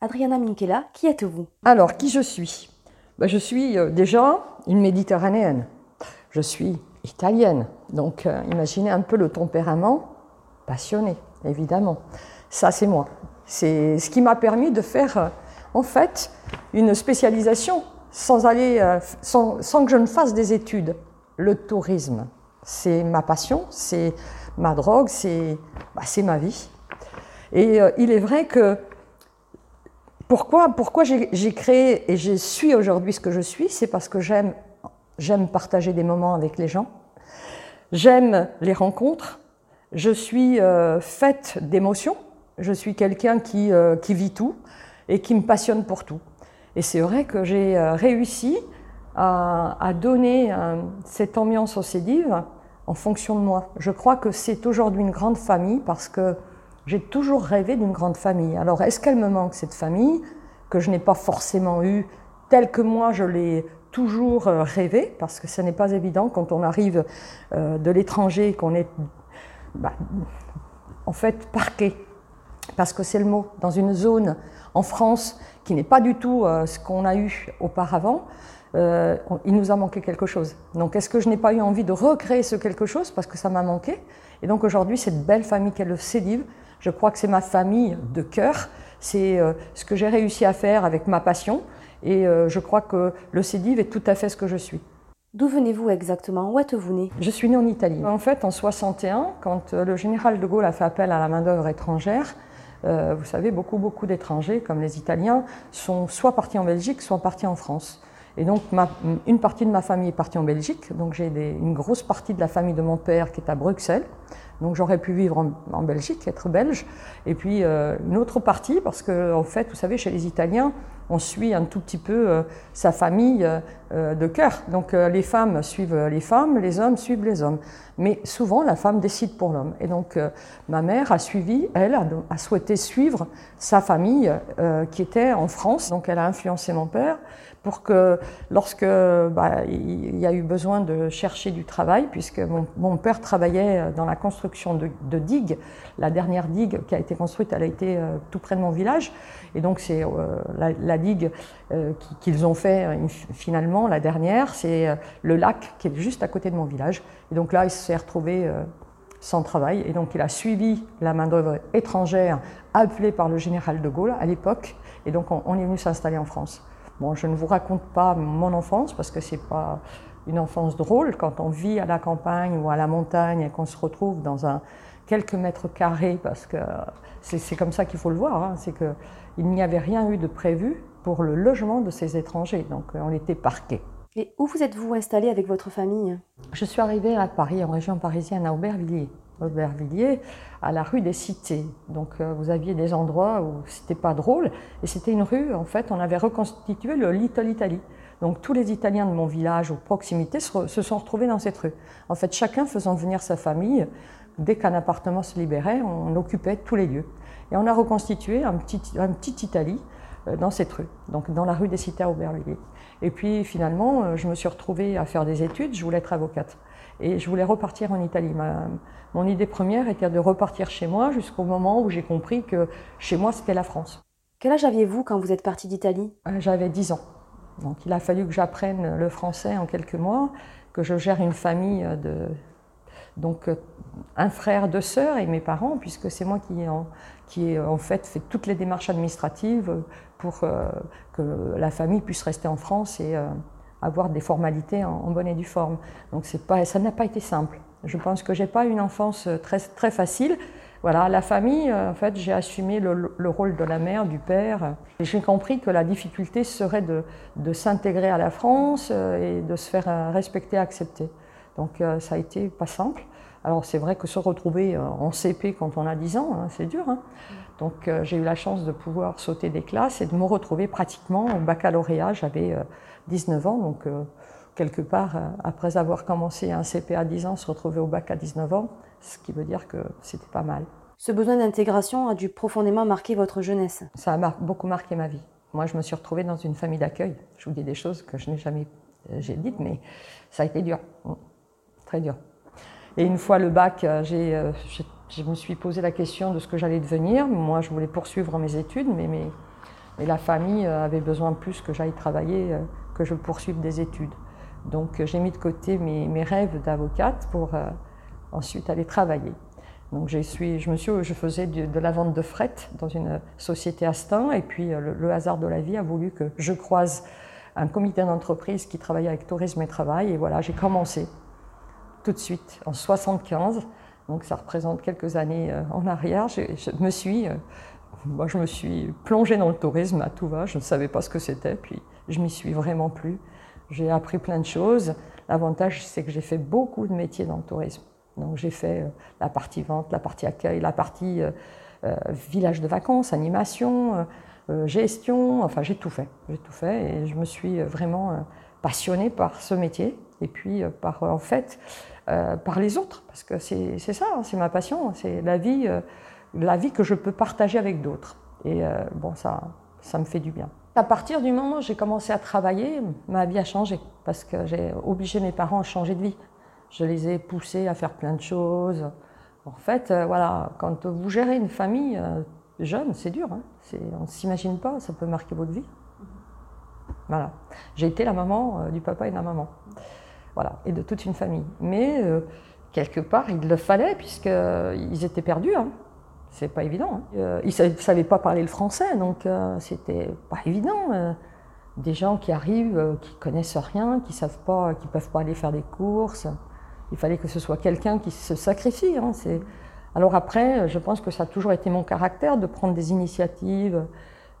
Adriana Minkela, qui êtes-vous? Alors, qui je suis? Ben, Je suis euh, déjà une méditerranéenne. Je suis italienne. Donc, euh, imaginez un peu le tempérament passionné, évidemment. Ça, c'est moi. C'est ce qui m'a permis de faire, euh, en fait, une spécialisation sans, aller, sans, sans que je ne fasse des études. Le tourisme, c'est ma passion, c'est ma drogue, c'est bah, ma vie. Et il est vrai que pourquoi, pourquoi j'ai créé et je suis aujourd'hui ce que je suis, c'est parce que j'aime j'aime partager des moments avec les gens, j'aime les rencontres, je suis euh, faite d'émotions, je suis quelqu'un qui, euh, qui vit tout et qui me passionne pour tout. Et c'est vrai que j'ai réussi à, à donner cette ambiance au CEDIV en fonction de moi. Je crois que c'est aujourd'hui une grande famille parce que j'ai toujours rêvé d'une grande famille. Alors, est-ce qu'elle me manque, cette famille, que je n'ai pas forcément eue telle que moi je l'ai toujours euh, rêvé, parce que ce n'est pas évident quand on arrive euh, de l'étranger, qu'on est bah, en fait parqué, parce que c'est le mot, dans une zone en France qui n'est pas du tout euh, ce qu'on a eu auparavant. il nous a manqué quelque chose. Donc est-ce que je n'ai pas eu envie de recréer ce quelque chose? Parce que ça m'a manqué Et donc aujourd'hui, cette belle famille qu'est le je crois que c'est ma famille de cœur, c'est euh, ce que j'ai réussi à faire avec ma passion et euh, je crois que le CEDIV est tout à fait ce que je suis. D'où venez-vous exactement? Où êtes-vous né? Je suis né en Italie. En fait, en 61, quand euh, le général de Gaulle a fait appel à la main-d'œuvre étrangère, vous savez, beaucoup, beaucoup d'étrangers, comme les Italiens, sont soit partis en Belgique, soit partis en France. Et donc, une partie de ma famille est partie en Belgique. Donc, j'ai une grosse partie de la famille de mon père qui est à Bruxelles. Donc j'aurais pu vivre en, Belgique, être belge. Et puis euh, une autre partie, parce que en fait, vous savez, chez les Italiens, on suit un tout petit peu euh, sa famille euh, de cœur. Donc les femmes suivent les femmes, les hommes suivent les hommes. Mais souvent, la femme décide pour l'homme. Et donc ma mère a suivi, elle a, a souhaité suivre sa famille qui était en France. Donc elle a influencé mon père pour que lorsque bah, il y a eu besoin de chercher du travail, puisque mon, père travaillait dans la construction de, digues, la dernière digue qui a été construite, elle a été euh, tout près de mon village, et donc c'est euh, la, digue euh, qu'ils ont fait finalement, la dernière, c'est le lac qui est juste à côté de mon village, et donc là il s'est retrouvé sans travail, et donc il a suivi la main-d'œuvre étrangère appelée par le général de Gaulle à l'époque, et donc on est venu s'installer en France. Bon, je ne vous raconte pas mon enfance parce que c'est pas une enfance drôle quand on vit à la campagne ou à la montagne et qu'on se retrouve dans un quelques mètres carrés parce que c'est comme ça qu'il faut le voir. Hein, c'est que il n'y avait rien eu de prévu pour le logement de ces étrangers, donc euh, on était parqués. Et où vous êtes-vous installé avec votre famille? Je suis arrivée à Paris, en région parisienne, à Aubervilliers. Aubervilliers, à la rue des Cités. Donc euh, vous aviez des endroits où c'était pas drôle, et c'était une rue, en fait, on avait reconstitué le Little Italy. Donc tous les Italiens de mon village ou proximité se, sont retrouvés dans cette rue. En fait, chacun faisant venir sa famille, dès qu'un appartement se libérait, on occupait tous les lieux. Et on a reconstitué un petit, un petit Italie euh, dans cette rue, donc dans la rue des Cités à Aubervilliers. Et puis finalement, euh, je me suis retrouvée à faire des études, je voulais être avocate. Et je voulais repartir en Italie. mon idée première était de repartir chez moi jusqu'au moment où j'ai compris que chez moi, c'était la France. Quel âge aviez-vous quand vous êtes parti d'Italie? Euh, J'avais 10 ans. Donc il a fallu que j'apprenne le français en quelques mois, que je gère une famille de donc euh, un frère, deux sœurs et mes parents, puisque c'est moi qui en, qui en fait fait toutes les démarches administratives pour euh, que la famille puisse rester en France et avoir des formalités en, bonne et due forme. Donc pas, ça n'a pas été simple. Je pense que j'ai pas une enfance euh, très, très facile. Voilà, la famille, euh, en fait, j'ai assumé le, rôle de la mère, du père. J'ai compris que la difficulté serait de, de s'intégrer à la France euh, et de se faire respecter, accepter. Donc ça a été pas simple. Alors c'est vrai que se retrouver en CP quand on a 10 ans, hein, c'est dur. Hein. Donc j'ai eu la chance de pouvoir sauter des classes et de me retrouver pratiquement au baccalauréat. J'avais 19 ans, donc euh, quelque part, euh, après avoir commencé un CP à 10 ans, se retrouver au bac à 19 ans, ce qui veut dire que c'était pas mal. Ce besoin d'intégration a dû profondément marquer votre jeunesse. Ça a beaucoup marqué ma vie. Moi, je me suis retrouvée dans une famille d'accueil. Je vous dis des choses que je n'ai jamais euh, dites, mais ça a été dur, mm. très dur. Et une fois le bac, je me suis posé la question de ce que j'allais devenir. Moi, je voulais poursuivre mes études, mais mes, Et la famille avait besoin plus que j'aille travailler, que je poursuive des études. Donc j'ai mis de côté mes, rêves d'avocate pour ensuite aller travailler. Donc je, suis, je, me suis, je faisais de, la vente de fret dans une société Astin et puis le, hasard de la vie a voulu que je croise un comité d'entreprise qui travaillait avec tourisme et travail et voilà, j'ai commencé tout de suite en 75. Donc ça représente quelques années euh, en arrière. Je, me suis, euh, moi je me suis plongée dans le tourisme à tout va. Je ne savais pas ce que c'était, puis je m'y suis vraiment plus. J'ai appris plein de choses. L'avantage, c'est que j'ai fait beaucoup de métiers dans le tourisme. Donc j'ai fait euh, la partie vente, la partie accueil, la partie village de vacances, animation, gestion. Enfin, j'ai tout fait. J'ai tout fait et je me suis vraiment passionnée par ce métier et puis par en fait euh, par les autres, parce que c'est ça, hein, c'est ma passion, c'est la vie, euh, la vie que je peux partager avec d'autres. Et euh, bon, ça, ça me fait du bien. À partir du moment où j'ai commencé à travailler, ma vie a changé, parce que j'ai obligé mes parents à changer de vie. Je les ai poussés à faire plein de choses. En fait, voilà, quand vous gérez une famille jeune, c'est dur. Hein. on ne s'imagine pas, ça peut marquer votre vie. Voilà. J'ai été la maman du papa et de la maman voilà, et de toute une famille. Mais euh, quelque part, il le fallait puisqu'ils étaient perdus. Hein. C'est pas évident. Hein. Euh, ils ne savaient pas parler le français, donc euh, c'était pas évident. des gens qui arrivent, qui connaissent rien, qui savent pas, qui peuvent pas aller faire des courses. Il fallait que ce soit quelqu'un qui se sacrifie. Hein. Alors après, je pense que ça a toujours été mon caractère de prendre des initiatives,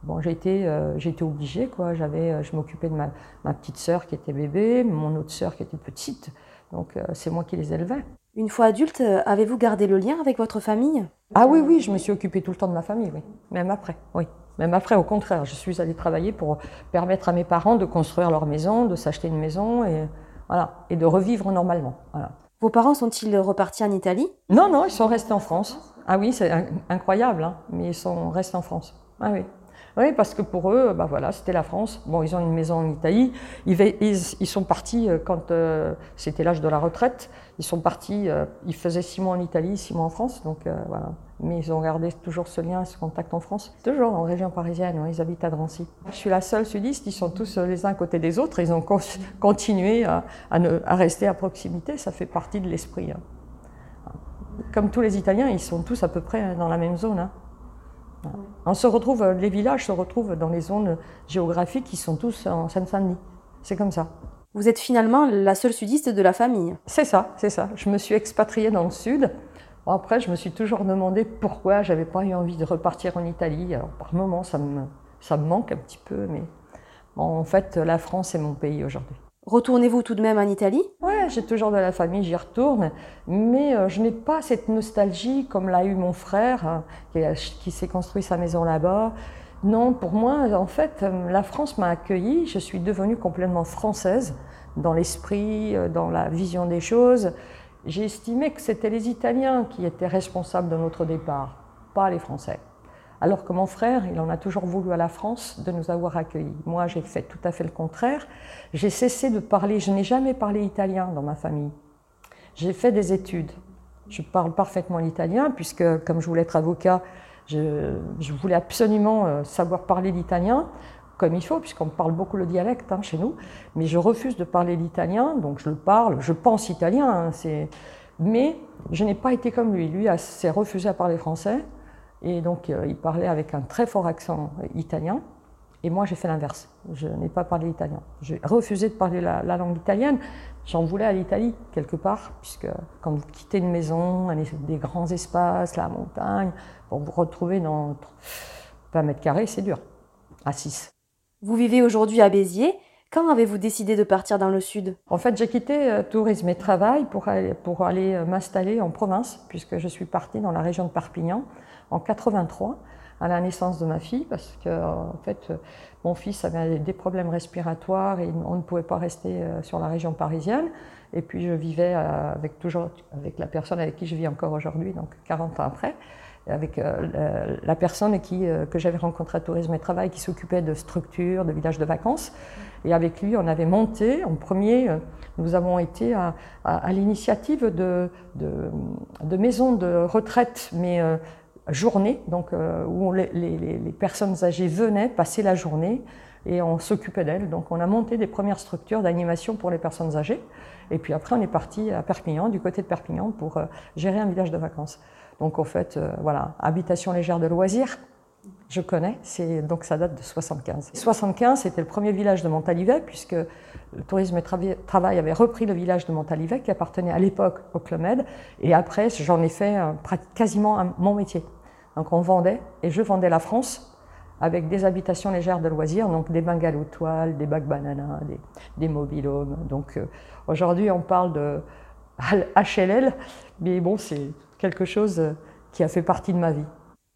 Bon, j'ai été, euh, été obligée, quoi. J'avais, euh, je m'occupais de ma, petite sœur qui était bébé, mon autre sœur qui était petite, donc euh, c'est moi qui les élevais. Une fois adulte, avez-vous gardé le lien avec votre famille? Ah oui, oui, je me suis occupée tout le temps de ma famille, oui. Même après, oui. Même après, au contraire, je suis allée travailler pour permettre à mes parents de construire leur maison, de s'acheter une maison et voilà, et de revivre normalement. Voilà. Vos parents sont-ils repartis en Italie? Non, non, ils sont restés en France. Ah oui, c'est incroyable, hein, mais ils sont restés en France. Ah oui. Oui, parce que pour eux, bah voilà, c'était la France. Bon, ils ont une maison en Italie. Ils, sont partis euh, quand euh, c'était l'âge de la retraite. Ils sont partis, euh, ils faisaient six mois en Italie, six mois en France. Donc voilà. Mais ils ont gardé toujours ce lien, ce contact en France. Toujours en région parisienne, ils habitent à Drancy. Je suis la seule sudiste, ils sont tous les uns à côté des autres. Ils ont continué à, à, rester à proximité. Ça fait partie de l'esprit. Hein. Comme tous les Italiens, ils sont tous à peu près dans la même zone. Hein. On se retrouve, euh, les villages se retrouvent dans les zones géographiques qui sont tous en Seine-Saint-Denis. C'est comme ça. Vous êtes finalement la seule sudiste de la famille. C'est ça, c'est ça. Je me suis expatriée dans le sud. après, je me suis toujours demandé pourquoi j'avais pas eu envie de repartir en Italie. Alors, par moments, ça me, ça me manque un petit peu, mais en fait, la France est mon pays aujourd'hui. Retournez-vous tout de même en Italie? Oui, j'ai toujours de la famille, j'y retourne, mais euh, je n'ai pas cette nostalgie comme l'a eu mon frère, hein, qui, s'est construit sa maison là-bas. Non, pour moi, en fait, euh, la France m'a accueillie, je suis devenue complètement française dans l'esprit, euh, dans la vision des choses. J'ai estimé que c'était les Italiens qui étaient responsables de notre départ, pas les Français. Alors que mon frère, il en a toujours voulu à la France de nous avoir accueillis. Moi, j'ai fait tout à fait le contraire. J'ai cessé de parler, je n'ai jamais parlé italien dans ma famille. J'ai fait des études. Je parle parfaitement l'italien, puisque comme je voulais être avocat, je, voulais absolument euh, savoir parler l'italien comme il faut, puisqu'on parle beaucoup le dialecte hein, chez nous, mais je refuse de parler l'italien, donc je le parle, je pense italien, hein, mais je n'ai pas été comme lui. Lui s'est refusé à parler français, et donc, euh, il parlait avec un très fort accent italien. Et moi, j'ai fait l'inverse. Je n'ai pas parlé italien. J'ai refusé de parler la, langue italienne. J'en voulais à l'Italie, quelque part, puisque quand vous quittez une maison, des grands espaces, la montagne, pour vous retrouver dans 20 mètres carrés, c'est dur. À 6. Vous vivez aujourd'hui à Béziers. Quand avez-vous décidé de partir dans le sud? En fait, j'ai quitté euh, tourisme et travail pour aller, pour aller euh, m'installer en province, puisque je suis partie dans la région de Perpignan en 83 à la naissance de ma fille parce que en fait mon fils avait des problèmes respiratoires et on ne pouvait pas rester euh, sur la région parisienne et puis je vivais euh, avec toujours avec la personne avec qui je vis encore aujourd'hui donc 40 ans après avec euh, la personne qui, que j'avais rencontrée à Tourisme et Travail qui s'occupait de structures, de villages de vacances. Et avec lui, on avait monté, en premier, nous avons été à, à, l'initiative de, de, de, maisons de retraite, mais journée, donc où les, les, personnes âgées venaient passer la journée et on s'occupait d'elles. Donc on a monté des premières structures d'animation pour les personnes âgées. Et puis après, on est parti à Perpignan, du côté de Perpignan, pour gérer un village de vacances. Donc en fait, voilà, habitation légère de loisirs, je connais, c'est, donc ça date de 75. 75, c'était le premier village de Montalivet, puisque le tourisme et travail avait repris le village de Montalivet, qui appartenait à l'époque au Club Med, et après, j'en ai fait quasiment mon métier. Donc on vendait, et je vendais la France avec des habitations légères de loisirs, donc des bungalows toiles, des bacs bananas, des, des mobilhomes. Donc euh, aujourd'hui, on parle de HLL, mais bon, c'est quelque chose qui a fait partie de ma vie.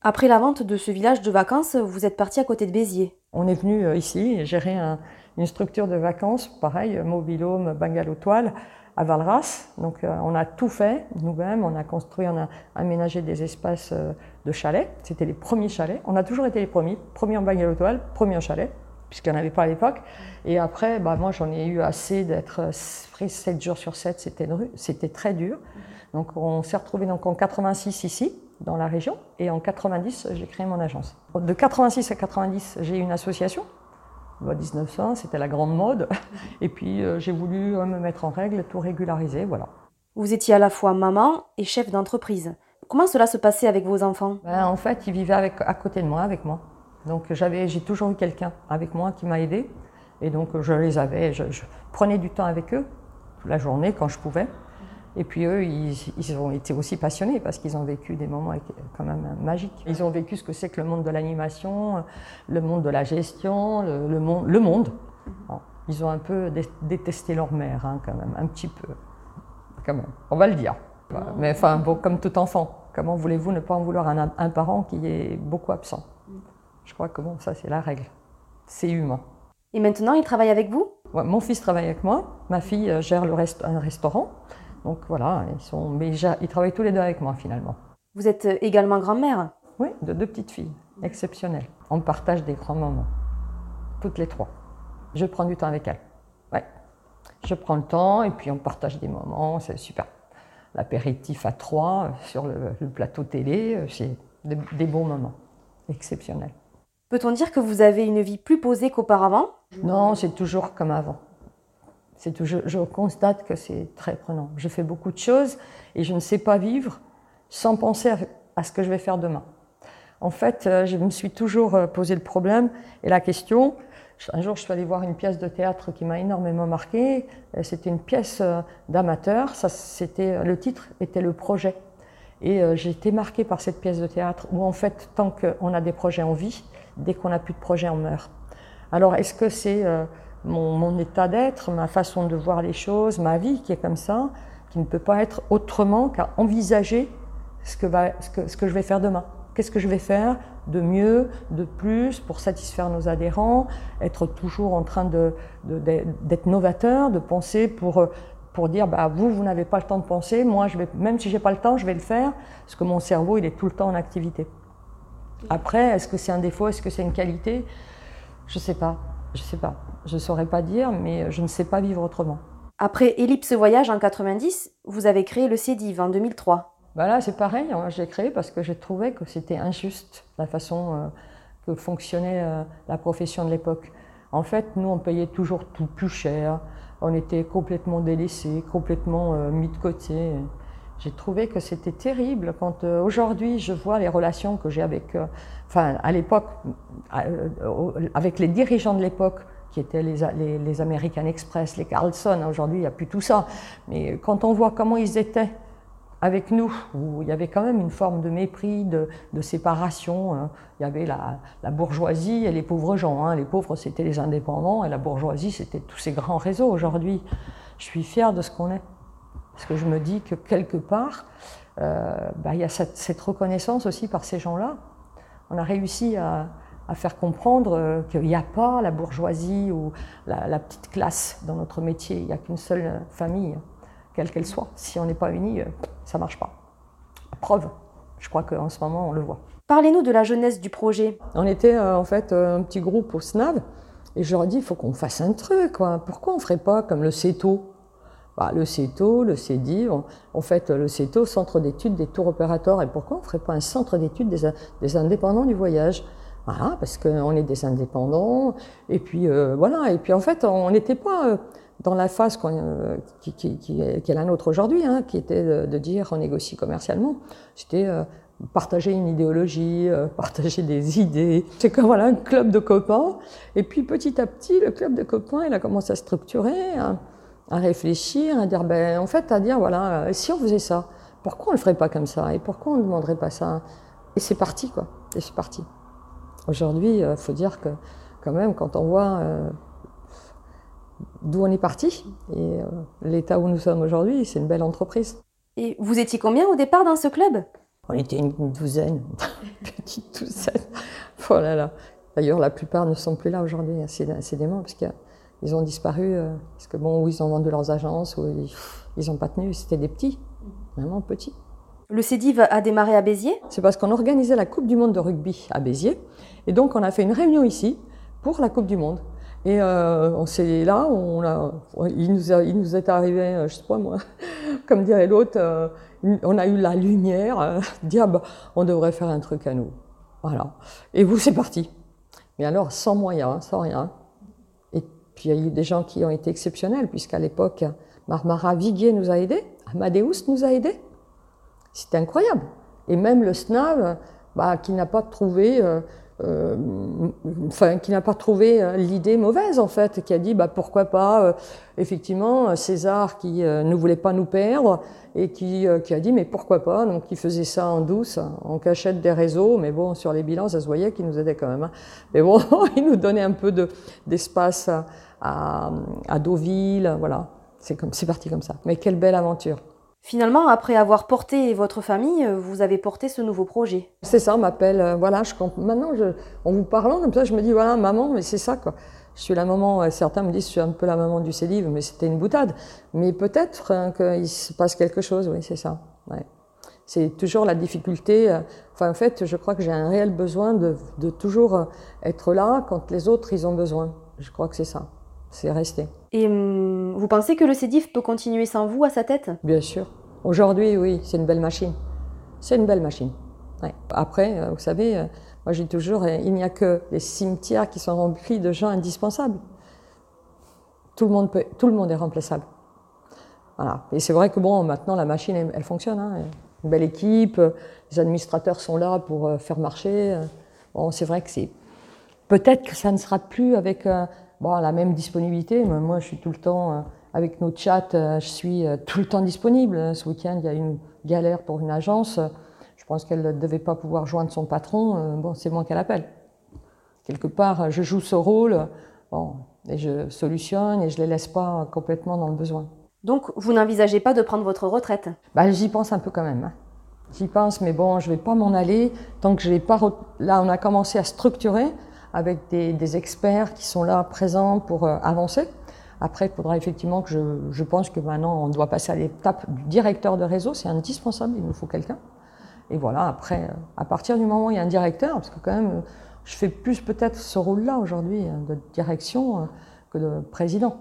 Après la vente de ce village de vacances, vous êtes parti à côté de Béziers. On est venu euh, ici gérer une structure de vacances, pareil, mobilhome, bungalow toile, à Valras. Donc euh, on a tout fait nous-mêmes, on a construit, on a aménagé des espaces euh, de chalets. C'était les premiers chalets. On a toujours été les premiers, premier en bungalow toile, premier en chalet, puisqu'il n'y en avait pas à l'époque. Et après, bah, moi j'en ai eu assez d'être pris 7 jours sur 7, c'était très dur. Donc on s'est retrouvé donc en 86 ici dans la région. Et en 90, j'ai créé mon agence. De 86 à 90, j'ai eu une association. En 1900, c'était la grande mode. Et puis, euh, j'ai voulu euh, me mettre en règle, tout régulariser, voilà. Vous étiez à la fois maman et chef d'entreprise. Comment cela se passait avec vos enfants? Ben, En fait, ils vivaient avec, à côté de moi, avec moi. Donc, j'avais, j'ai toujours eu quelqu'un avec moi qui m'a aidé. Et donc, je les avais, je, je prenais du temps avec eux, toute la journée, quand je pouvais. Et puis eux, ils, ont été aussi passionnés parce qu'ils ont vécu des moments quand même magiques. Ils ont vécu ce que c'est que le monde de l'animation, le monde de la gestion, le, monde, le monde. Ils ont un peu détesté leur mère, hein, quand même, un petit peu. Quand même, on va le dire. Mais enfin, bon, comme tout enfant, comment voulez-vous ne pas en vouloir un, un parent qui est beaucoup absent? Je crois que bon, ça c'est la règle. C'est humain. Et maintenant, il travaille avec vous? Mon fils travaille avec moi. Ma fille euh, gère le rest un restaurant. Donc voilà, ils, sont, mais ils travaillent tous les deux avec moi finalement. Vous êtes euh, également grand-mère? Oui, de deux petites filles, exceptionnelles. On partage des grands moments, toutes les trois. Je prends du temps avec elles. Ouais. Je prends le temps et puis on partage des moments, c'est super. L'apéritif à trois euh, sur le, plateau télé, euh, c'est des bons moments, exceptionnels. Peut-on dire que vous avez une vie plus posée qu'auparavant? Non, c'est toujours comme avant je, constate que c'est très prenant. Je fais beaucoup de choses et je ne sais pas vivre sans penser à, ce que je vais faire demain. En fait, euh, je me suis toujours posé le problème et la question. Un jour, je suis allée voir une pièce de théâtre qui m'a énormément marqué. Euh, c'était une pièce d'amateur. c'était le titre était le projet. Et j'ai été marquée par cette pièce de théâtre où, en fait, tant qu'on a des projets, on vit. Dès qu'on n'a plus de projet, on meurt. Alors, est-ce que c'est mon, état d'être, ma façon de voir les choses, ma vie qui est comme ça, qui ne peut pas être autrement qu'à envisager ce que, va, ce, que, ce que je vais faire demain? Qu'est-ce que je vais faire de mieux, de plus pour satisfaire nos adhérents, être toujours en train d'être novateur, de penser pour, pour dire bah, vous, vous n'avez pas le temps de penser, moi, je vais, même si j'ai pas le temps, je vais le faire, parce que mon cerveau, il est tout le temps en activité. Après, est-ce que c'est un défaut, est-ce que c'est une qualité? Je ne sais pas. Je ne sais pas. Je ne saurais pas dire, mais je ne sais pas vivre autrement. Après Ellipse Voyage en 90, vous avez créé le CEDIV en 2003. Bah là, c'est pareil. Hein. J'ai créé parce que j'ai trouvé que c'était injuste la façon euh, que fonctionnait euh, la profession de l'époque. En fait, nous, on payait toujours tout plus cher. On était complètement délaissés, complètement euh, mis de côté. J'ai trouvé que c'était terrible quand aujourd'hui je vois les relations que j'ai avec enfin à l'époque, avec les dirigeants de l'époque, qui étaient les, American Express, les Carlson, aujourd'hui il n'y a plus tout ça, mais quand on voit comment ils étaient avec nous, où il y avait quand même une forme de mépris, de, séparation. Hein. Il y avait la, bourgeoisie et les pauvres gens. Hein. Les pauvres, c'était les indépendants, et la bourgeoisie, c'était tous ces grands réseaux. Aujourd'hui, je suis fière de ce qu'on est. Parce que je me dis que quelque part, euh, bah, il y a cette reconnaissance aussi par ces gens-là on a réussi à, faire comprendre euh, qu'il n'y a pas la bourgeoisie ou la, petite classe dans notre métier. Il n'y a qu'une seule famille, quelle qu'elle soit. Si on n'est pas unis, euh, ça ne marche pas. Preuve, je crois qu'en ce moment, on le voit. Parlez-nous de la jeunesse du projet. On était euh, en fait un petit groupe au SNAV et je leur ai dit il faut qu'on fasse un truc. Pourquoi on ne ferait pas comme le CETO bah, le CETO, le CEDI, en fait le CETO, Centre d'études des tours opérateurs. Et pourquoi on ne ferait pas un centre d'études des, indépendants du voyage? Voilà, parce qu'on est des indépendants. Et puis euh, voilà, et puis en fait, on n'était pas euh, dans la phase euh, qui, qui, est la nôtre aujourd'hui, hein, qui était de, dire on négocie commercialement. C'était partager une idéologie, partager des idées. C'est comme voilà, un club de copains. Et puis petit à petit, le club de copains, il a commencé à structurer. Hein à réfléchir, à dire, ben, en fait, à dire, voilà, euh, si on faisait ça, pourquoi on le ferait pas comme ça Et pourquoi on ne demanderait pas ça? Et c'est parti, quoi. Et c'est parti. Aujourd'hui, il euh, faut dire que, quand même, quand on voit euh, d'où on est parti et l'état où nous sommes aujourd'hui, c'est une belle entreprise. Et vous étiez combien au départ dans ce club? On était une douzaine, une petite douzaine. Oh là là. D'ailleurs, la plupart ne sont plus là aujourd'hui, décidément, parce qu'il y a ils ont disparu euh, parce que bon, ou ils ont vendu leurs agences, ou ils n'ont pas tenu. C'était des petits, vraiment petits. Le CEDIV a démarré à Béziers? C'est parce qu'on organisait la Coupe du Monde de rugby à Béziers. Et donc, on a fait une réunion ici pour la Coupe du Monde. Et euh, on s'est là, il, nous est arrivé, euh, je sais pas moi, comme dirait l'autre, on a eu la lumière, dire bah, on devrait faire un truc à nous. Voilà. Et vous, c'est parti. Mais alors, sans moyens, sans rien. Puis il y a eu des gens qui ont été exceptionnels, puisqu'à l'époque, Marmara Viguier nous a aidés, Amadeus nous a aidés. C'était incroyable. Et même le SNAV, bah, qui n'a pas trouvé, euh, euh, qui n'a pas trouvé euh, l'idée mauvaise en fait, qui a dit bah, pourquoi pas, effectivement, César qui ne voulait pas nous perdre et qui, qui, a dit mais pourquoi pas, donc il faisait ça en douce, en cachette des réseaux, mais bon, sur les bilans, ça se voyait qu'il nous aidait quand même. Hein. Mais bon, il nous donnait un peu d'espace à, à Deauville, voilà. C'est parti comme ça. Mais quelle belle aventure. Finalement, après avoir porté votre famille, vous avez porté ce nouveau projet. C'est ça, on m'appelle, euh, voilà, je, maintenant, je, en vous parlant comme ça, je me dis, voilà, maman, mais c'est ça, quoi. Je suis la maman, euh, certains me disent, je suis un peu la maman du Célive, mais c'était une boutade. Mais peut-être hein, qu'il se passe quelque chose, oui, c'est ça. Ouais. C'est toujours la difficulté. Euh, enfin, en fait, je crois que j'ai un réel besoin de, de toujours être là quand les autres, ils ont besoin. Je crois que c'est ça c'est resté. Et hum, vous pensez que le CEDIF peut continuer sans vous à sa tête? Bien sûr. Aujourd'hui, oui, c'est une belle machine. C'est une belle machine. Après, euh, vous savez, euh, moi j'ai toujours, euh, il n'y a que les cimetières qui sont remplis de gens indispensables. Tout le monde, peut, tout le monde est remplaçable. Voilà. Et c'est vrai que bon, maintenant la machine, elle, fonctionne. Hein. Une belle équipe, les administrateurs sont là pour faire marcher. Bon, c'est vrai que c'est. Peut-être que ça ne sera plus avec bon, la même disponibilité. Moi, je suis tout le temps, euh, avec nos chats, euh, je suis euh, tout le temps disponible. Ce week-end, il y a une galère pour une agence. Je pense qu'elle ne devait pas pouvoir joindre son patron. Bon, c'est moi qu'elle appelle. Quelque part, je joue ce rôle, bon, et je solutionne et je ne les laisse pas complètement dans le besoin. Donc, vous n'envisagez pas de prendre votre retraite? Bah, J'y pense un peu quand même. Hein. J'y pense, mais bon, je ne vais pas m'en aller tant que je n'ai pas. Là, on a commencé à structurer avec des, experts qui sont là présents pour euh, avancer. Après, il faudra effectivement que je, je, pense que maintenant on doit passer à l'étape du directeur de réseau, c'est indispensable, il nous faut quelqu'un. Et voilà, après, euh, à partir du moment où il y a un directeur, parce que quand même, euh, je fais plus peut-être ce rôle-là aujourd'hui de direction que de président.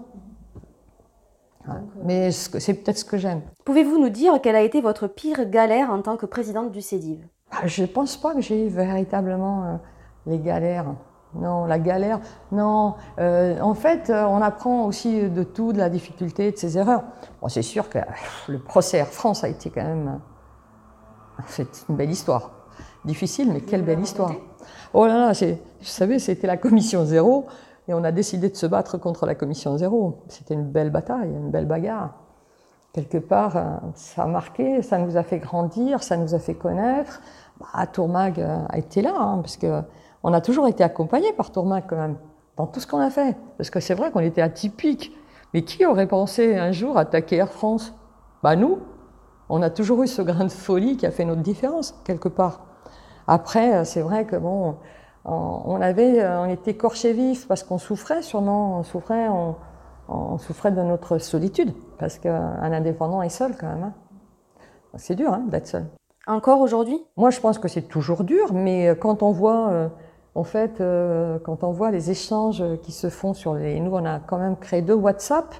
Mais c'est peut-être ce que j'aime. Pouvez-vous nous dire quelle a été votre pire galère en tant que présidente du CEDIV bah, Je ne pense pas que j'ai eu véritablement les galères. Non, la galère, non. Euh, en fait, euh, on apprend aussi de tout, de la difficulté, de ses erreurs. Bon, c'est sûr que le procès Air France a été quand même c'est une belle histoire. Difficile, mais quelle belle histoire. Oh là là, vous savez, c'était la commission zéro, et on a décidé de se battre contre la commission zéro. C'était une belle bataille, une belle bagarre. Quelque part, euh, ça a marqué, ça nous a fait grandir, ça nous a fait connaître. Bah, Tourmag a été là, hein, parce que on a toujours été accompagné par Tourmac quand même, dans tout ce qu'on a fait. Parce que c'est vrai qu'on était atypique. Mais qui aurait pensé un jour attaquer Air France? Bah nous, on a toujours eu ce grain de folie qui a fait notre différence, quelque part. Après, c'est vrai que bon, on avait, on était corché vif parce qu'on souffrait sûrement, on souffrait, on, souffrait de notre solitude, parce qu'un indépendant est seul quand même. Hein. C'est dur hein, d'être seul. Encore aujourd'hui? Moi, je pense que c'est toujours dur, mais quand on voit euh, en fait, euh, quand on voit les échanges qui se font sur les... Nous, on a quand même créé deux WhatsApp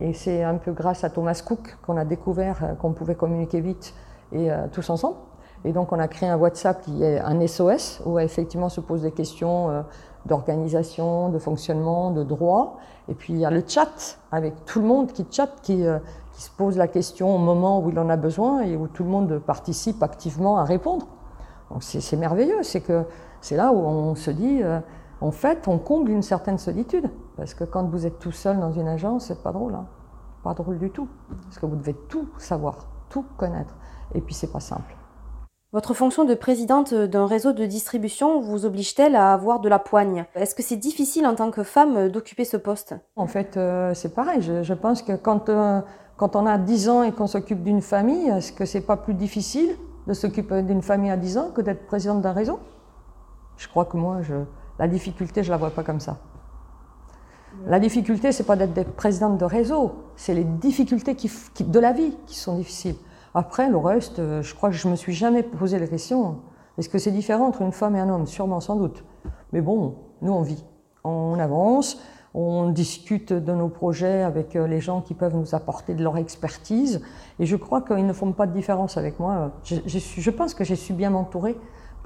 Et c'est un peu grâce à Thomas Cook qu'on a découvert qu'on pouvait communiquer vite et tous ensemble. Et donc on a créé un WhatsApp qui est un SOS, où effectivement se posent des questions d'organisation, de fonctionnement, de droit. Et puis il y a le chat avec tout le monde qui chatte, qui, qui se pose la question au moment où il en a besoin et où tout le monde participe activement à répondre. Donc c'est merveilleux, c'est que c'est là où on se dit, euh, en fait, on comble une certaine solitude. Parce que quand vous êtes tout seul dans une agence, c'est pas drôle, hein. pas drôle du tout. Parce que vous devez tout savoir, tout connaître. Et puis c'est pas simple. Votre fonction de présidente d'un réseau de distribution vous oblige-t-elle à avoir de la poigne? Est-ce que c'est difficile en tant que femme d'occuper ce poste? En fait, euh, c'est pareil. Je, pense que quand euh, quand on a 10 ans et qu'on s'occupe d'une famille, est-ce que c'est pas plus difficile de s'occuper d'une famille à 10 ans que d'être présidente d'un réseau? Je crois que moi, la difficulté, je la vois pas comme ça. La difficulté, c'est pas d'être présidente de réseau, c'est les difficultés de la vie qui sont difficiles. Après, le reste, euh, je crois que je me suis jamais posé la question. Est-ce que c'est différent entre une femme et un homme? Sûrement, sans doute. Mais bon, nous, on vit. On avance, on discute de nos projets avec euh, les gens qui peuvent nous apporter de leur expertise. Et je crois qu'ils ne font pas de différence avec moi. Je, pense que j'ai su bien m'entourer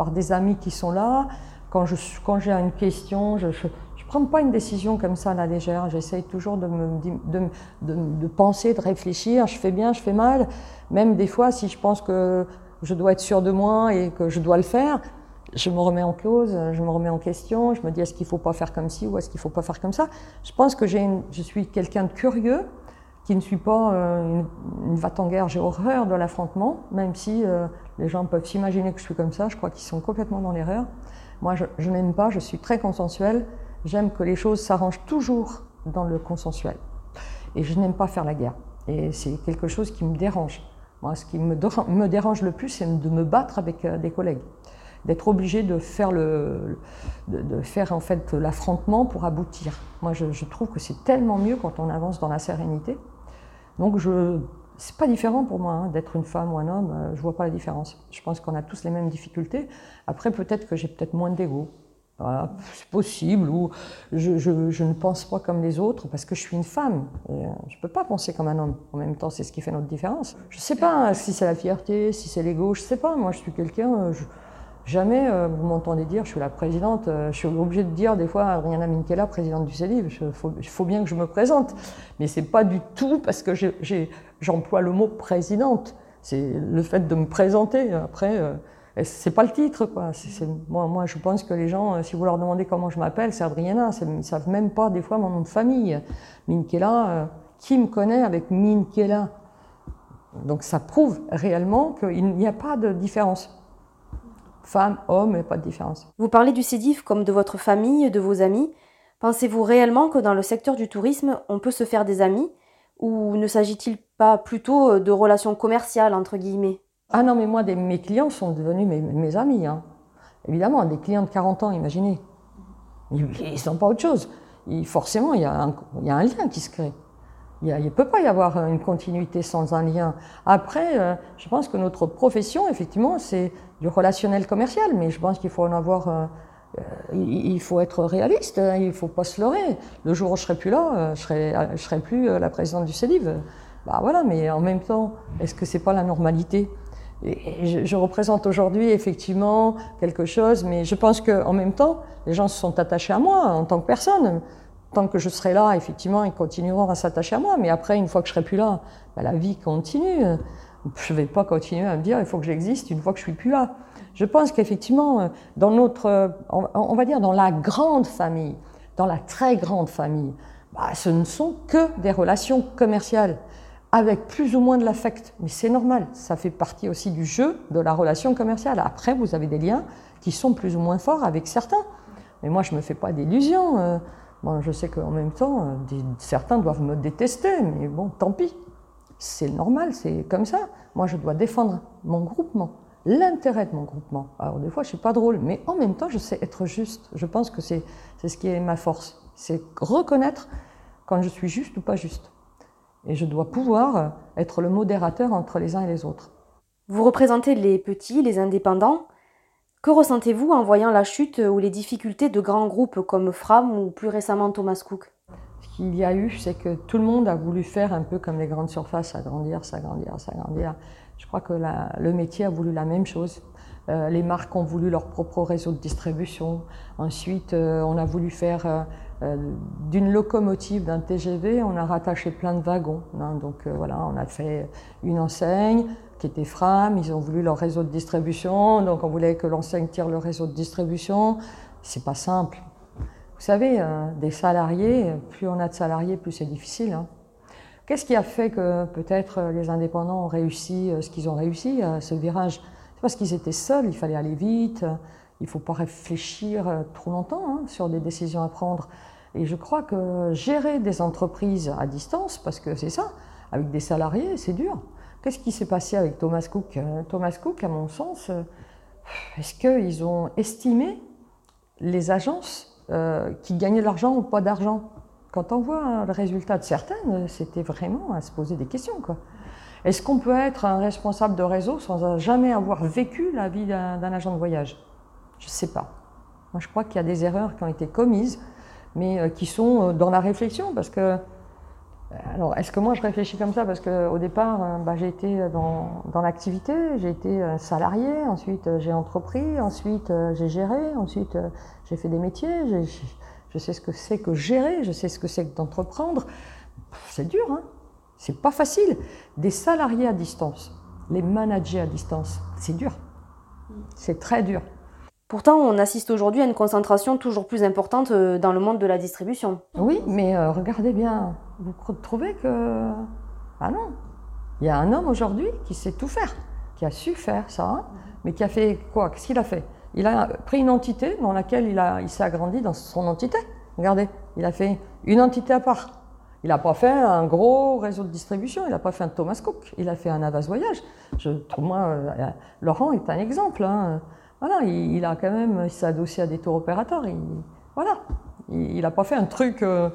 par des amis qui sont là. Quand, je, quand j'ai une question, je ne prends pas une décision comme ça à la légère. J'essaye toujours de, me, de, de, penser, de réfléchir. Je fais bien, je fais mal. Même des fois, si je pense que je dois être sûr de moi et que je dois le faire, je me remets en cause, je me remets en question, je me dis est-ce qu'il ne faut pas faire comme ci ou est-ce qu'il ne faut pas faire comme ça? Je pense que je suis quelqu'un de curieux, qui ne suis pas euh, une, va-t-en-guerre. J'ai horreur de l'affrontement, même si euh, les gens peuvent s'imaginer que je suis comme ça. Je crois qu'ils sont complètement dans l'erreur. Moi, je, je n'aime pas, je suis très consensuel. J'aime que les choses s'arrangent toujours dans le consensuel. Et je n'aime pas faire la guerre. Et c'est quelque chose qui me dérange. Moi, ce qui me, dérange le plus, c'est de me battre avec euh, des collègues d'être obligé de faire, en fait l'affrontement pour aboutir. Moi, je, trouve que c'est tellement mieux quand on avance dans la sérénité. Donc, je, c'est pas différent pour moi hein, d'être une femme ou un homme. Euh, je vois pas la différence. Je pense qu'on a tous les mêmes difficultés. Après, peut-être que j'ai peut-être moins d'ego. Voilà, c'est possible, ou je, ne pense pas comme les autres parce que je suis une femme. Et, euh, je peux pas penser comme un homme. En même temps, c'est ce qui fait notre différence. Je sais pas si c'est la fierté, si c'est l'ego, je sais pas. Moi, je suis quelqu'un, euh, Jamais euh, vous m'entendez dire je suis la présidente. Euh, je suis obligée de dire des fois Adriana Minkela, présidente du CELIV. Il faut, bien que je me présente. Mais c'est pas du tout parce que j'emploie le mot présidente. C'est le fait de me présenter. Après, euh, c'est pas le titre. Quoi. moi, moi, je pense que les gens, si vous leur demandez comment je m'appelle, c'est Adriana. Ils savent même pas des fois mon nom de famille. Minkela, qui me connaît avec Minkela? Donc ça prouve réellement qu'il n'y a pas de différence femmes, hommes, et pas de différence. Vous parlez du CEDIF comme de votre famille, de vos amis. Pensez-vous réellement que dans le secteur du tourisme, on peut se faire des amis? Ou ne s'agit-il plutôt de relations commerciales, entre guillemets Ah non, mais moi, mes clients sont devenus mes, amis. Hein. Évidemment, des clients de 40 ans, imaginez. Ils ne sont pas autre chose. forcément, il y, a un, lien qui se crée. Il ne peut pas y avoir une continuité sans un lien. Après, euh, je pense que notre profession, effectivement, c'est du relationnel commercial, mais je pense qu'il faut en avoir. Euh, euh, il faut être réaliste, hein, il ne faut pas se leurrer. Le jour où je serai plus là, je serai, je serai plus la présidente du CELIV. Bah voilà, mais en même temps, est-ce que c'est pas la normalité? Et je, représente aujourd'hui effectivement quelque chose, mais je pense qu'en même temps, les gens se sont attachés à moi en tant que personne tant que je serai là, effectivement, ils continueront à s'attacher à moi. Mais après, une fois que je serai plus là, bah, la vie continue. Je ne vais pas continuer à me dire il faut que j'existe une fois que je suis plus là. Je pense qu'effectivement, dans notre, on va dire dans la grande famille, dans la très grande famille, bah, ce ne sont que des relations commerciales avec plus ou moins de l'affect. Mais c'est normal, ça fait partie aussi du jeu de la relation commerciale. Après, vous avez des liens qui sont plus ou moins forts avec certains. Mais moi, je ne me fais pas d'illusions. Euh, Bon, je sais qu'en même temps, euh, certains doivent me détester, mais bon, tant pis. C'est normal, c'est comme ça. Moi, je dois défendre mon groupement, l'intérêt de mon groupement. Alors, des fois, je ne suis pas drôle, mais en même temps, je sais être juste. Je pense que c'est ce qui est ma force. C'est reconnaître quand je suis juste ou pas juste. Et je dois pouvoir être le modérateur entre les uns et les autres. Vous représentez les petits, les indépendants. Que ressentez-vous en voyant la chute ou les difficultés de grands groupes comme Fram ou plus récemment Thomas Cook? Ce qu'il y a eu, c'est que tout le monde a voulu faire un peu comme les grandes surfaces, s'agrandir, s'agrandir, s'agrandir. Je crois que le métier a voulu la même chose. Euh, les marques ont voulu leur propre réseau de distribution. Ensuite, euh, on a voulu faire euh, d'une locomotive, d'un TGV, on a rattaché plein de wagons. Hein. donc voilà, on a fait une enseigne qui était Fram, ils ont voulu leur réseau de distribution, donc on voulait que l'enseigne tire le réseau de distribution. C'est pas simple. Vous savez, des salariés, plus on a de salariés, plus c'est difficile. Hein. Qu'est-ce qui a fait que peut-être les indépendants ont réussi ce qu'ils ont réussi, ce virage? Parce qu'ils étaient seuls, il fallait aller vite, il ne faut pas réfléchir euh, trop longtemps hein, sur des décisions à prendre. Et je crois que gérer des entreprises à distance, parce que c'est ça, avec des salariés, c'est dur. Qu'est-ce qui s'est passé avec Thomas Cook euh, Thomas Cook, à mon sens, euh, est-ce qu'ils ont estimé les agences qui gagnaient de l'argent ou pas d'argent? Quand on voit le résultat de certaines, c'était vraiment à se poser des questions. Est-ce qu'on peut être un responsable de réseau sans jamais avoir vécu la vie d'un agent de voyage? Je ne sais pas. Moi, je crois qu'il y a des erreurs qui ont été commises, mais euh, qui sont euh, dans la réflexion. Parce que, euh, alors, est-ce que moi je réfléchis comme ça? Parce qu'au départ, bah, j'ai été dans, dans l'activité, j'ai été salarié, ensuite j'ai entrepris, ensuite j'ai géré, ensuite j'ai fait des métiers, je sais ce que c'est que gérer, je sais ce que c'est que d'entreprendre. C'est dur, hein c'est pas facile. Des salariés à distance, les managers à distance, c'est dur. C'est très dur. Pourtant, on assiste aujourd'hui à une concentration toujours plus importante euh, dans le monde de la distribution. Oui, mais euh, regardez bien, vous trouvez que... Ah non, il y a un homme aujourd'hui qui sait tout faire, qui a su faire ça, hein, mais qui a fait quoi? Qu'est-ce qu'il a fait? Il a pris une entité dans laquelle il, il s'est agrandi dans son entité. Regardez, il a fait une entité à part. Il n'a pas fait un gros réseau de distribution, il n'a pas fait un Thomas Cook, il a fait un Avas Voyage. Je trouve, moi, euh, Laurent est un exemple. Hein. Voilà, il, a s'est adossé à des tours opérateurs. Il, n'a pas fait un truc euh,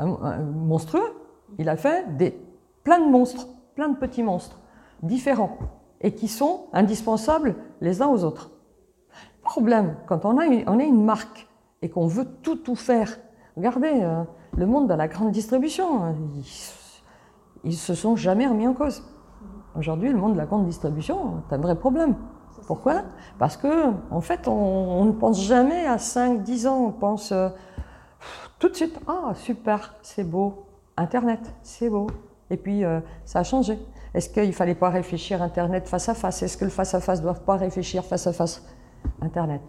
monstrueux. Il a fait des, plein de monstres, plein de petits monstres différents et qui sont indispensables les uns aux autres. Problème, quand on, a une, est une marque et qu'on veut tout faire, regardez. Euh, le monde de la grande distribution, ils, se sont jamais remis en cause. Aujourd'hui, le monde de la grande distribution, c'est un vrai problème. Pourquoi? Parce que, en fait, on, ne pense jamais à 5-10 ans, on pense euh, tout de suite, ah, super, c'est beau, Internet, c'est beau. Et puis, euh, ça a changé. Est-ce qu'il ne fallait pas réfléchir Internet face à face? Est-ce que le face à face ne doit pas réfléchir face à face? Internet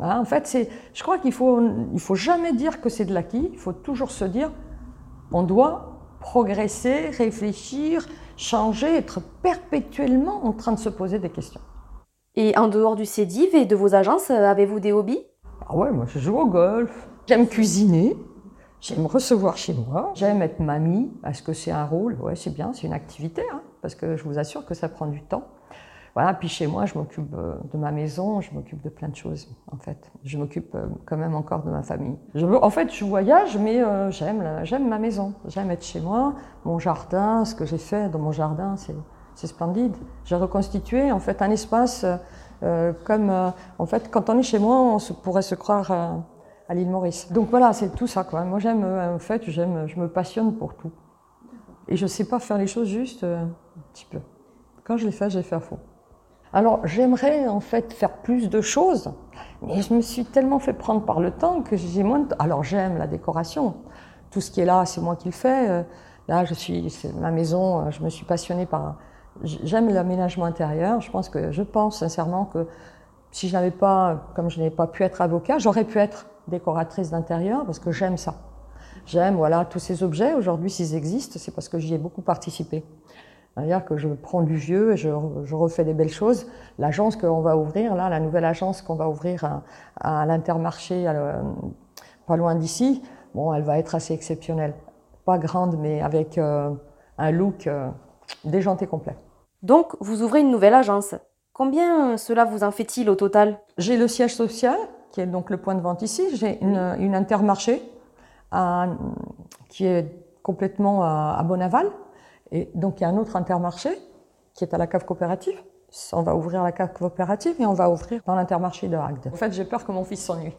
Hein, en fait, je crois qu'il faut, il faut jamais dire que c'est de l'acquis. Il faut toujours se dire, on doit progresser, réfléchir, changer, être perpétuellement en train de se poser des questions. Et en dehors du CEDIV et de vos agences, euh, avez-vous des hobbies? Ah ouais, moi je joue au golf. J'aime cuisiner. J'aime recevoir chez moi. J'aime être mamie. Est-ce que c'est un rôle Ouais, c'est bien, c'est une activité. Hein, parce que je vous assure que ça prend du temps. Voilà, puis chez moi, je m'occupe euh, de ma maison, je m'occupe de plein de choses, en fait. Je m'occupe euh, quand même encore de ma famille. Je, en fait, je voyage, mais euh, j'aime, j'aime ma maison. J'aime être chez moi, mon jardin, ce que j'ai fait dans mon jardin, c'est, c'est splendide. J'ai reconstitué, en fait, un espace comme, en fait, quand on est chez moi, on se, pourrait se croire à l'île Maurice. Donc voilà, c'est tout ça, quoi. Moi, j'aime, en fait, j'aime, je me passionne pour tout. Et je ne sais pas faire les choses juste un petit peu. Quand je les fais, je les fais à fond. Alors j'aimerais en fait faire plus de choses, mais je me suis tellement fait prendre par le temps que j'ai moins de... Alors j'aime la décoration, tout ce qui est là, c'est moi qui le fais. Euh, là, je suis, c'est ma maison, euh, je me suis passionnée par... J'aime l'aménagement intérieur, je pense que, je pense sincèrement que si je n'avais pas, comme je n'ai pas pu être avocat, j'aurais pu être décoratrice d'intérieur parce que j'aime ça. J'aime, voilà, tous ces objets. Aujourd'hui, s'ils existent, c'est parce que j'y ai beaucoup participé. C'est-à-dire que je prends du vieux et je, refais des belles choses. L'agence qu'on va ouvrir, là, la nouvelle agence qu'on va ouvrir à, l'Intermarché, pas loin d'ici, bon, elle va être assez exceptionnelle. Pas grande, mais avec euh, un look euh, déjanté complet. Donc, vous ouvrez une nouvelle agence. Combien cela vous en fait-il au total? J'ai le siège social, qui est donc le point de vente ici. J'ai une, Intermarché qui est complètement à, à Bonaval, et donc il y a un autre intermarché qui est à la cave coopérative. On va ouvrir la cave coopérative et on va ouvrir dans l'intermarché de Agde. En fait, j'ai peur que mon fils s'ennuie.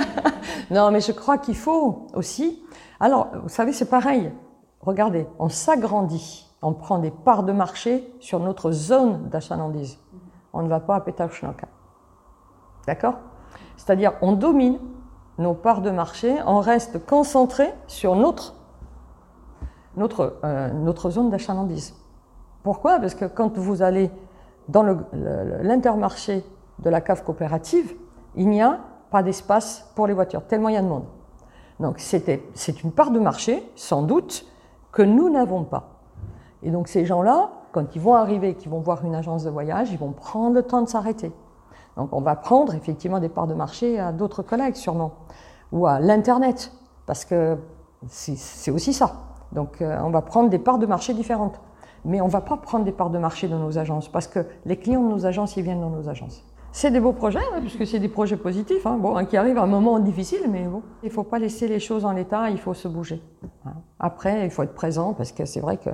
non, mais je crois qu'il faut aussi. Alors, vous savez, c'est pareil. Regardez, on s'agrandit, on prend des parts de marché sur notre zone d'achalandise. On ne va pas à Petauschnoka. D'accord? C'est-à-dire, on domine nos parts de marché, on reste concentré sur notre, notre, euh, notre zone d'achalandise. Pourquoi? Parce que quand vous allez dans l'intermarché de la cave coopérative, il n'y a pas d'espace pour les voitures, tellement il y a de monde. Donc c'est une part de marché, sans doute, que nous n'avons pas. Et donc ces gens-là, quand ils vont arriver, qu'ils vont voir une agence de voyage, ils vont prendre le temps de s'arrêter. Donc on va prendre effectivement des parts de marché à d'autres collègues sûrement, ou à l'Internet, parce que c'est aussi ça. Donc euh, on va prendre des parts de marché différentes mais on ne va pas prendre des parts de marché dans nos agences parce que les clients de nos agences, ils viennent dans nos agences. C'est des beaux projets, hein, puisque c'est des projets positifs, hein, bon, hein, qui arrivent à un moment difficile, mais bon, il ne faut pas laisser les choses en l'état, il faut se bouger. Après, il faut être présent parce que c'est vrai que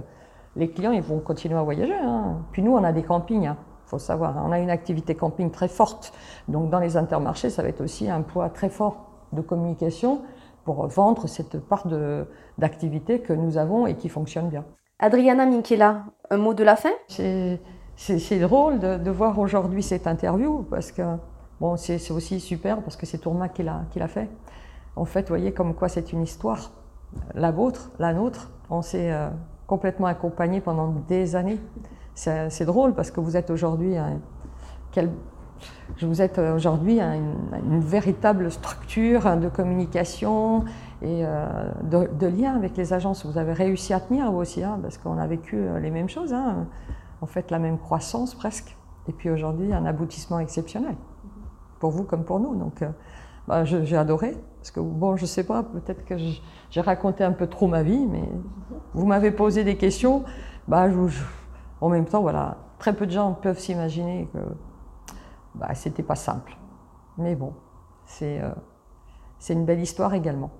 les clients, ils vont continuer à voyager. Puis nous, on a des campings, il faut savoir, on a une activité camping très forte. Donc dans les intermarchés, ça va être aussi un poids très fort de communication pour vendre cette part d'activité que nous avons et qui fonctionne bien. Adriana Minkela, un mot de la fin? C'est drôle de, voir aujourd'hui cette interview parce que bon, c'est aussi super parce que c'est Tourma qui l'a fait. En fait, vous voyez comme quoi c'est une histoire. La vôtre, la nôtre, on s'est euh, complètement accompagnés pendant des années. C'est drôle parce que vous êtes aujourd'hui vous êtes aujourd'hui une, véritable structure de communication, et euh, de, lien avec les agences. Vous avez réussi à tenir vous aussi, hein, parce qu'on a vécu euh, les mêmes choses, hein, en fait la même croissance presque, et puis aujourd'hui un aboutissement exceptionnel, pour vous comme pour nous. Donc euh, bah, j'ai adoré, parce que bon, je sais pas, peut-être que j'ai raconté un peu trop ma vie, mais vous m'avez posé des questions, bah, en même temps, voilà, très peu de gens peuvent s'imaginer que bah, c'était pas simple. Mais bon, c'est une belle histoire également.